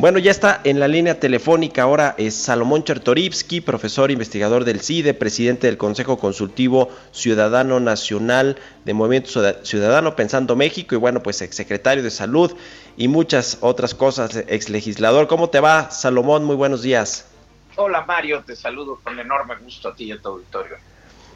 Bueno, ya está en la línea telefónica ahora es Salomón Chertorivsky, profesor investigador del CIDE, presidente del Consejo Consultivo Ciudadano Nacional de Movimiento Ciudadano Pensando México y bueno, pues exsecretario de Salud y muchas otras cosas, exlegislador. ¿Cómo te va, Salomón? Muy buenos días. Hola Mario, te saludo con enorme gusto a ti y a tu auditorio.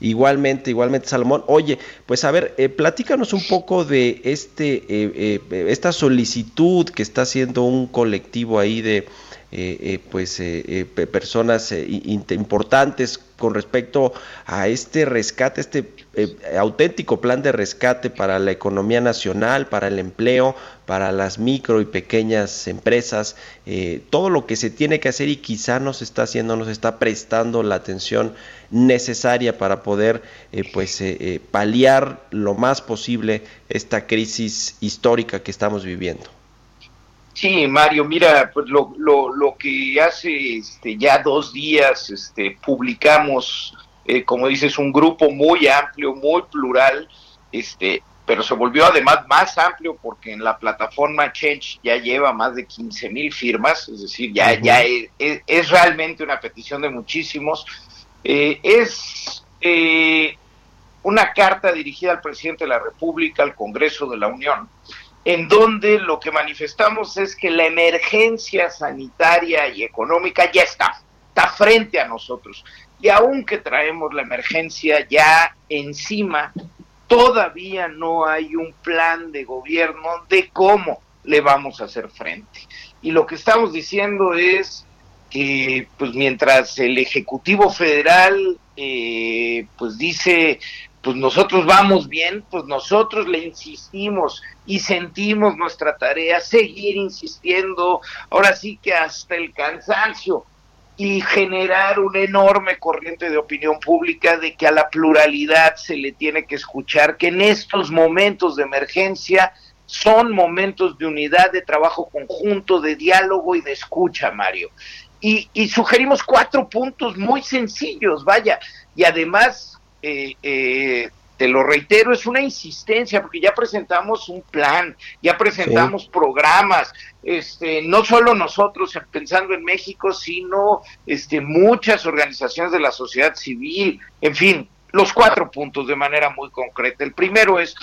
Igualmente, igualmente, Salomón. Oye, pues a ver, eh, platícanos un poco de este, eh, eh, esta solicitud que está haciendo un colectivo ahí de, pues, personas importantes con respecto a este rescate, este auténtico plan de rescate para la economía nacional, para el empleo, para las micro y pequeñas empresas, todo lo que se tiene que hacer y quizá no se está haciendo, no se está prestando la atención necesaria para poder eh, pues eh, eh, paliar lo más posible esta crisis histórica que estamos viviendo. Sí, Mario, mira, pues lo, lo, lo que hace este, ya dos días este, publicamos, como dices, un grupo muy amplio, muy plural, este, pero se volvió además más amplio porque en la plataforma Change ya lleva más de 15 mil firmas, es decir, ya, ya es, realmente una petición de muchísimos. Eh, es eh, una carta dirigida al presidente de la República, al Congreso de la Unión, en donde lo que manifestamos es que la emergencia sanitaria y económica ya está, está frente a nosotros. Y aunque traemos la emergencia ya encima, todavía no hay un plan de gobierno de cómo le vamos a hacer frente. Y lo que estamos diciendo es que pues mientras el Ejecutivo Federal eh, pues dice pues nosotros vamos bien, pues nosotros le insistimos y sentimos nuestra tarea seguir insistiendo, ahora sí que hasta el cansancio y generar una enorme corriente de opinión pública de que a la pluralidad se le tiene que escuchar, que en estos momentos de emergencia son momentos de unidad, de trabajo conjunto, de diálogo y de escucha, Mario. Y, sugerimos cuatro puntos muy sencillos, vaya, y además, eh, eh, te lo reitero, es una insistencia, porque ya presentamos un plan, ya presentamos programas, este, no solo nosotros pensando en México, sino este, muchas organizaciones de la sociedad civil, en fin, los cuatro puntos de manera muy concreta. El primero es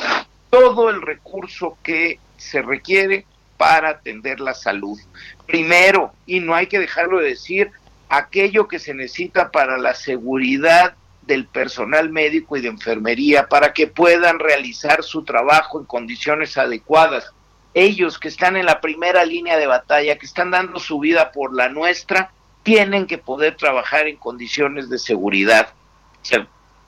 todo el recurso que se requiere para atender la salud. Primero, y no hay que dejarlo de decir, aquello que se necesita para la seguridad del personal médico y de enfermería para que puedan realizar su trabajo en condiciones adecuadas. Ellos que están en la primera línea de batalla, que están dando su vida por la nuestra, tienen que poder trabajar en condiciones de seguridad.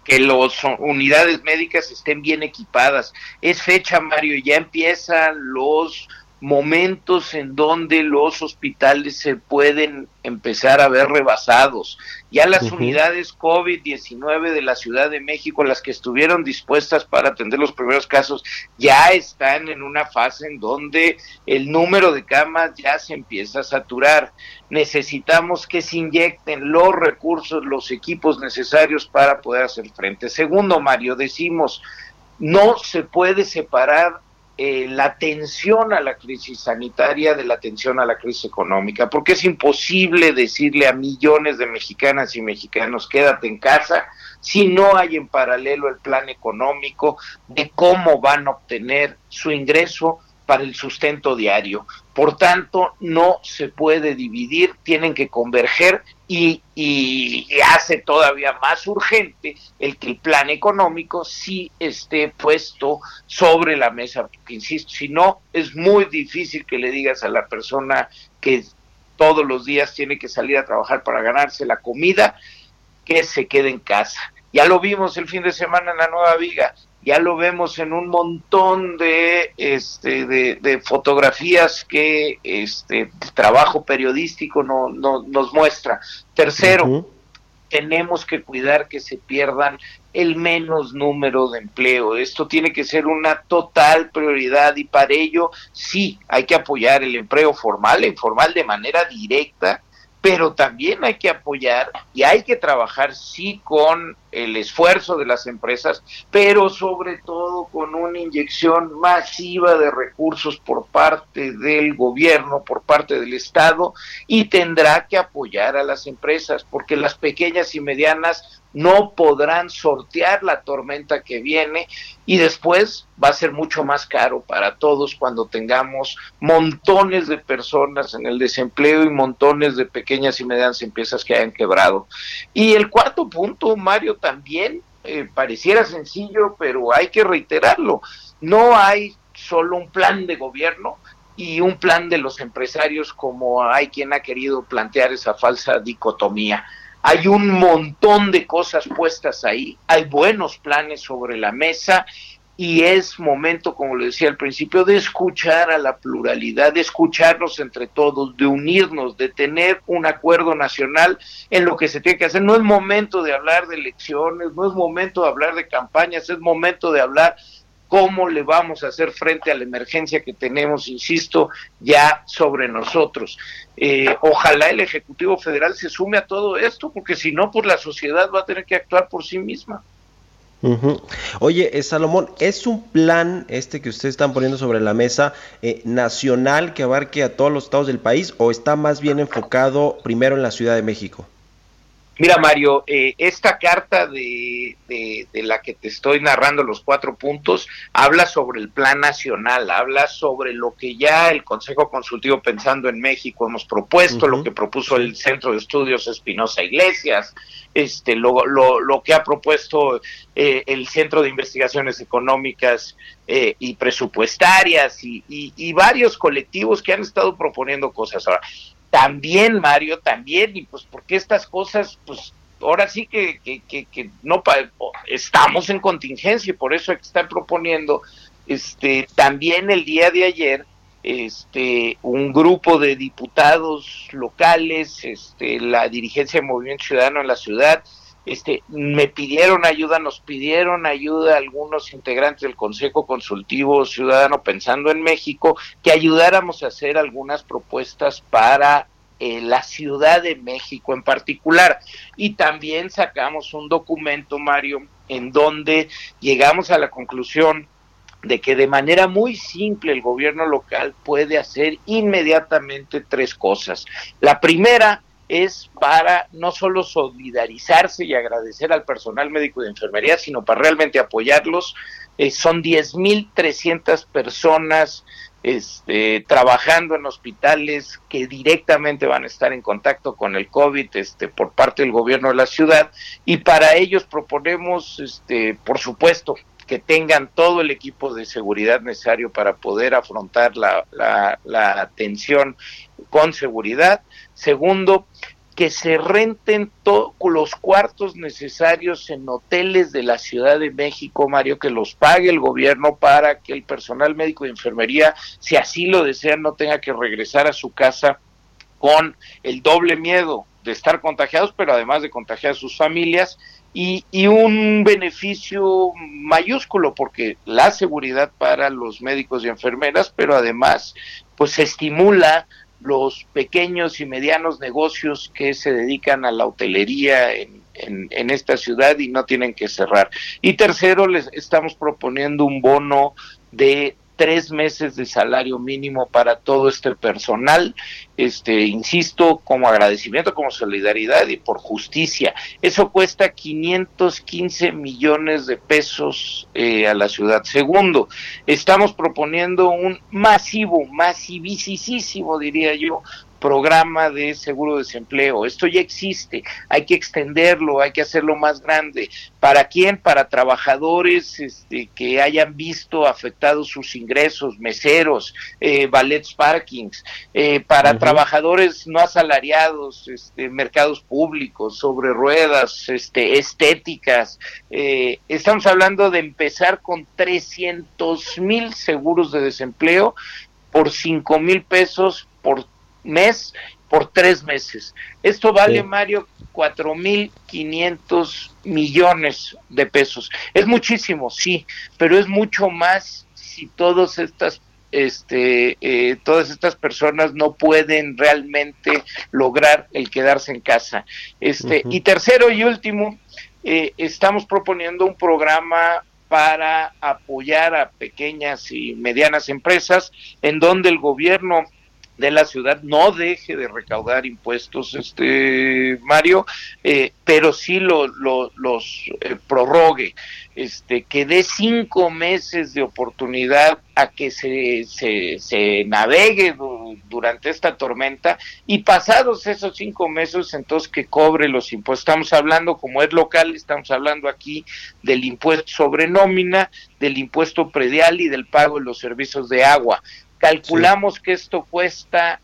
que las unidades médicas estén bien equipadas. Es fecha, Mario, ya empiezan los momentos en donde los hospitales se pueden empezar a ver rebasados. Ya las unidades COVID-19 de la Ciudad de México, las que estuvieron dispuestas para atender los primeros casos, ya están en una fase en donde el número de camas ya se empieza a saturar. Necesitamos que se inyecten los recursos, los equipos necesarios para poder hacer frente. Segundo, Mario, decimos, no se puede separar eh, la atención a la crisis sanitaria de la atención a la crisis económica, porque es imposible decirle a millones de mexicanas y mexicanos quédate en casa si no hay en paralelo el plan económico de cómo van a obtener su ingreso para el sustento diario. Por tanto, no se puede dividir, tienen que converger y, hace todavía más urgente el que el plan económico sí esté puesto sobre la mesa, porque insisto, si no, es muy difícil que le digas a la persona que todos los días tiene que salir a trabajar para ganarse la comida, que se quede en casa Ya lo vimos el fin de semana en la Nueva Viga, ya lo vemos en un montón de, este, de, fotografías que este trabajo periodístico no, nos muestra. Tercero, tenemos que cuidar que se pierdan el menos número de empleo. Esto tiene que ser una total prioridad y para ello sí hay que apoyar el empleo formal e informal de manera directa pero también hay que apoyar y hay que trabajar sí con el esfuerzo de las empresas, pero sobre todo con una inyección masiva de recursos por parte del gobierno, por parte del Estado, y tendrá que apoyar a las empresas, porque las pequeñas y medianas no podrán sortear la tormenta que viene y después va a ser mucho más caro para todos cuando tengamos montones de personas en el desempleo y montones de pequeñas y medianas empresas que hayan quebrado. Y el cuarto punto, Mario, también eh, pareciera sencillo, pero hay que reiterarlo. No hay solo un plan de gobierno y un plan de los empresarios como hay quien ha querido plantear esa falsa dicotomía hay un montón de cosas puestas ahí, hay buenos planes sobre la mesa y es momento, como lo decía al principio, de escuchar a la pluralidad, de escucharnos entre todos, de unirnos, de tener un acuerdo nacional en lo que se tiene que hacer. No es momento de hablar de elecciones, no es momento de hablar de campañas, es momento de hablar cómo le vamos a hacer frente a la emergencia que tenemos, insisto, ya sobre nosotros. Eh, ojalá el Ejecutivo Federal se sume a todo esto, porque si no, pues la sociedad va a tener que actuar por sí misma. Oye, eh, Salomón, ¿es un plan este que ustedes están poniendo sobre la mesa eh, nacional que abarque a todos los estados del país o está más bien enfocado primero en la Ciudad de México? Mira, Mario, eh, esta carta de, de, la que te estoy narrando los cuatro puntos habla sobre el plan nacional, habla sobre lo que ya el Consejo Consultivo Pensando en México hemos propuesto, lo que propuso el Centro de Estudios Espinosa Iglesias, este, lo, lo, lo que ha propuesto eh, el Centro de Investigaciones Económicas eh, y Presupuestarias y, y, y varios colectivos que han estado proponiendo cosas. Ahora, también, Mario, también, y pues porque estas cosas, pues ahora sí que, que, que, no estamos en contingencia y por eso hay que estar proponiendo este también el día de ayer este un grupo de diputados locales este la dirigencia de Movimiento Ciudadano en la ciudad este me pidieron ayuda nos pidieron ayuda algunos integrantes del Consejo Consultivo Ciudadano pensando en México que ayudáramos a hacer algunas propuestas para eh, la Ciudad de México en particular. Y también sacamos un documento, Mario, en donde llegamos a la conclusión de que de manera muy simple el gobierno local puede hacer inmediatamente tres cosas. La primera es para no solo solidarizarse y agradecer al personal médico de enfermería, sino para realmente apoyarlos. Eh, son 10.300 personas este, trabajando en hospitales que directamente van a estar en contacto con el COVID este, por parte del gobierno de la ciudad y para ellos proponemos, este, por supuesto, que tengan todo el equipo de seguridad necesario para poder afrontar la, atención con seguridad. Segundo, que se renten los cuartos necesarios en hoteles de la Ciudad de México, Mario, que los pague el gobierno para que el personal médico de enfermería, si así lo desean, no tenga que regresar a su casa con el doble miedo de estar contagiados, pero además de contagiar a sus familias, y, y, un beneficio mayúsculo, porque la seguridad para los médicos y enfermeras, pero además, pues estimula los pequeños y medianos negocios que se dedican a la hotelería en, en, esta ciudad y no tienen que cerrar. Y tercero, les estamos proponiendo un bono de tres meses de salario mínimo para todo este personal, este, insisto, como agradecimiento, como solidaridad y por justicia. Eso cuesta 515 millones de pesos eh, a la ciudad. Segundo, estamos proponiendo un masivo, masivísimo, diría yo, programa de seguro de desempleo. Esto ya existe, hay que extenderlo, hay que hacerlo más grande. ¿Para quién? Para trabajadores este, que hayan visto afectados sus ingresos, meseros, eh, ballets parkings, eh, para trabajadores no asalariados, este, mercados públicos, sobre ruedas, este, estéticas. Eh, estamos hablando de empezar con 300 mil seguros de desempleo por 5 mil pesos por mes por tres meses. Esto vale, Mario, cuatro mil quinientos millones de pesos. Es muchísimo, sí, pero es mucho más si todas estas este, eh, todas estas personas no pueden realmente lograr el quedarse en casa. Este, Y tercero y último, eh, estamos proponiendo un programa para apoyar a pequeñas y medianas empresas en donde el gobierno de la ciudad no deje de recaudar impuestos, este Mario, eh, pero sí lo, los eh, prorrogue, este, que dé cinco meses de oportunidad a que se, se, se navegue durante esta tormenta y pasados esos cinco meses entonces que cobre los impuestos. Estamos hablando, como es local, estamos hablando aquí del impuesto sobre nómina, del impuesto predial y del pago de los servicios de agua. Calculamos que esto cuesta,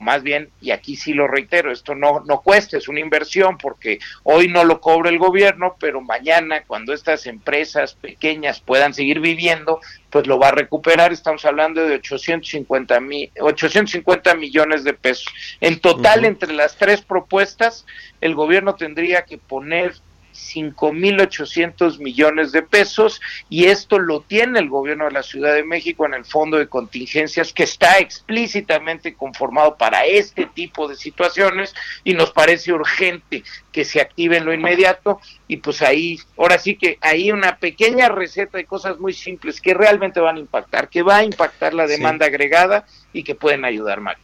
más bien, y aquí sí lo reitero, esto no, no cuesta, es una inversión porque hoy no lo cobra el gobierno, pero mañana cuando estas empresas pequeñas puedan seguir viviendo, pues lo va a recuperar. Estamos hablando de 850, mil 850 millones de pesos. En total, entre las tres propuestas, el gobierno tendría que poner 5.800 millones de pesos y esto lo tiene el gobierno de la Ciudad de México en el fondo de contingencias que está explícitamente conformado para este tipo de situaciones y nos parece urgente que se active en lo inmediato y pues ahí, ahora sí que hay una pequeña receta de cosas muy simples que realmente van a impactar, que va a impactar la demanda agregada y que pueden ayudar, más.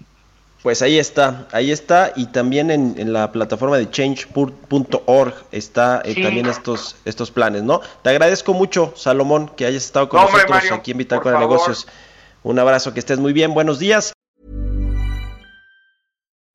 Pues ahí está, ahí está, y también en, la plataforma de change.org está eh, también estos, estos planes, ¿no? Te agradezco mucho, Salomón, que hayas estado con nosotros aquí en Bitácora de Negocios. Un abrazo, que estés muy bien, buenos días.